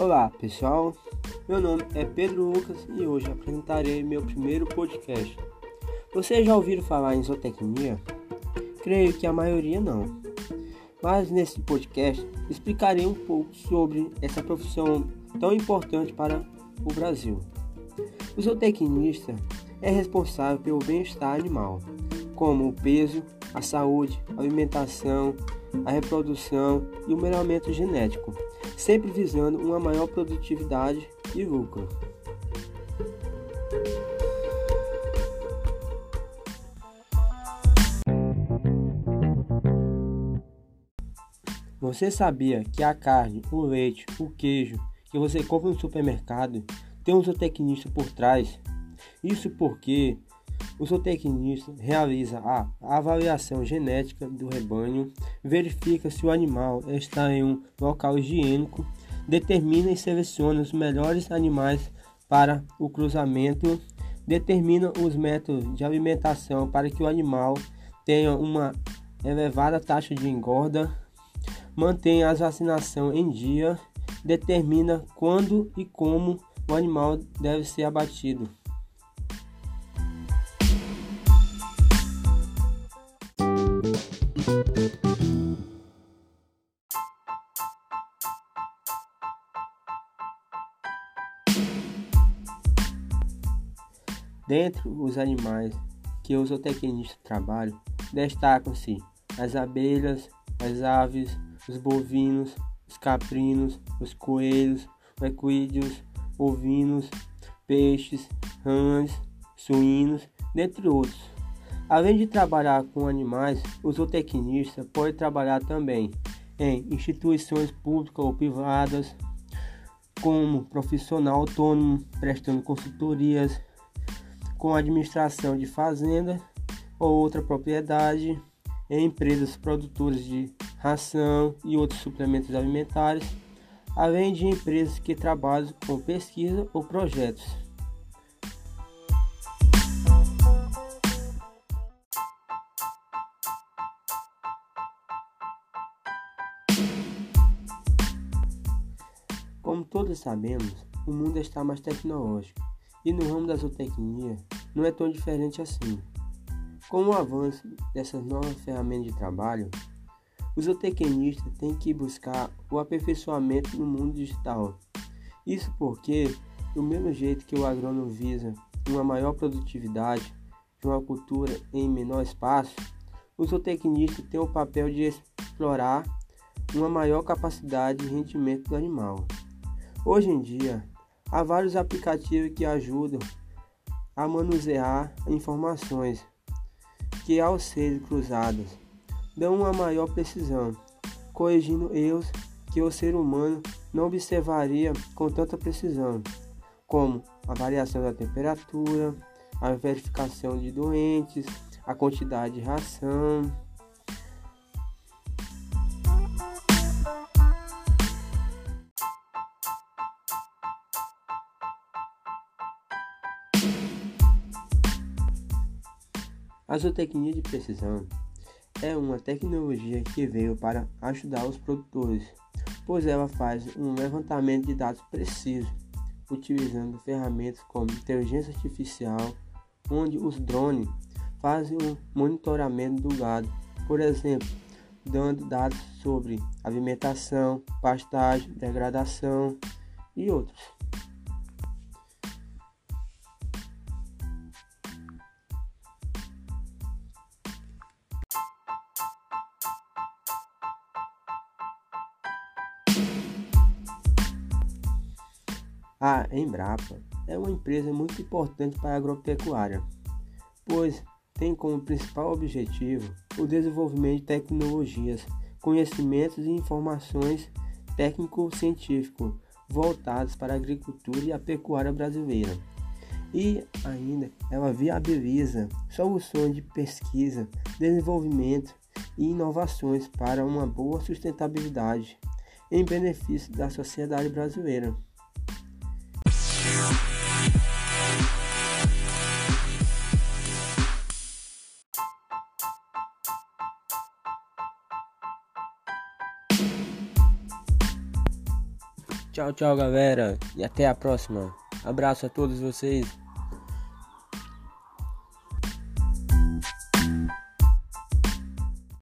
Olá pessoal, meu nome é Pedro Lucas e hoje apresentarei meu primeiro podcast. Vocês já ouviram falar em zootecnia? Creio que a maioria não. Mas nesse podcast explicarei um pouco sobre essa profissão tão importante para o Brasil. O zootecnista é responsável pelo bem-estar animal, como o peso, a saúde, a alimentação, a reprodução e o melhoramento genético, sempre visando uma maior produtividade e lucro. Você sabia que a carne, o leite, o queijo que você compra no supermercado tem um zootecnista por trás? Isso porque o zootecnista realiza a avaliação genética do rebanho, verifica se o animal está em um local higiênico, determina e seleciona os melhores animais para o cruzamento, determina os métodos de alimentação para que o animal tenha uma elevada taxa de engorda, mantém a vacinação em dia, determina quando e como o animal deve ser abatido. Dentre os animais que os zootecnistas trabalham, destacam-se as abelhas, as aves, os bovinos, os caprinos, os coelhos, os equídeos, ovinos, peixes, rãs, suínos, dentre outros. Além de trabalhar com animais, o zootecnista pode trabalhar também em instituições públicas ou privadas, como profissional autônomo, prestando consultorias, com administração de fazenda ou outra propriedade, em empresas produtoras de ração e outros suplementos alimentares, além de empresas que trabalham com pesquisa ou projetos. Como todos sabemos, o mundo está mais tecnológico e no ramo da zootecnia não é tão diferente assim. Com o avanço dessas novas ferramentas de trabalho, o zootecnista tem que buscar o aperfeiçoamento no mundo digital. Isso porque, do mesmo jeito que o agrônomo visa uma maior produtividade de uma cultura em menor espaço, o zootecnista tem o papel de explorar uma maior capacidade de rendimento do animal. Hoje em dia, Há vários aplicativos que ajudam a manusear informações que, ao serem cruzadas, dão uma maior precisão, corrigindo erros que o ser humano não observaria com tanta precisão, como a variação da temperatura, a verificação de doentes, a quantidade de ração. A zootecnia de precisão é uma tecnologia que veio para ajudar os produtores, pois ela faz um levantamento de dados precisos, utilizando ferramentas como inteligência artificial, onde os drones fazem um monitoramento do gado, por exemplo, dando dados sobre alimentação, pastagem, degradação e outros. A Embrapa é uma empresa muito importante para a agropecuária, pois tem como principal objetivo o desenvolvimento de tecnologias, conhecimentos e informações técnico-científicos voltados para a agricultura e a pecuária brasileira. E ainda ela viabiliza soluções de pesquisa, desenvolvimento e inovações para uma boa sustentabilidade em benefício da sociedade brasileira. Tchau, tchau, galera. E até a próxima. Abraço a todos vocês.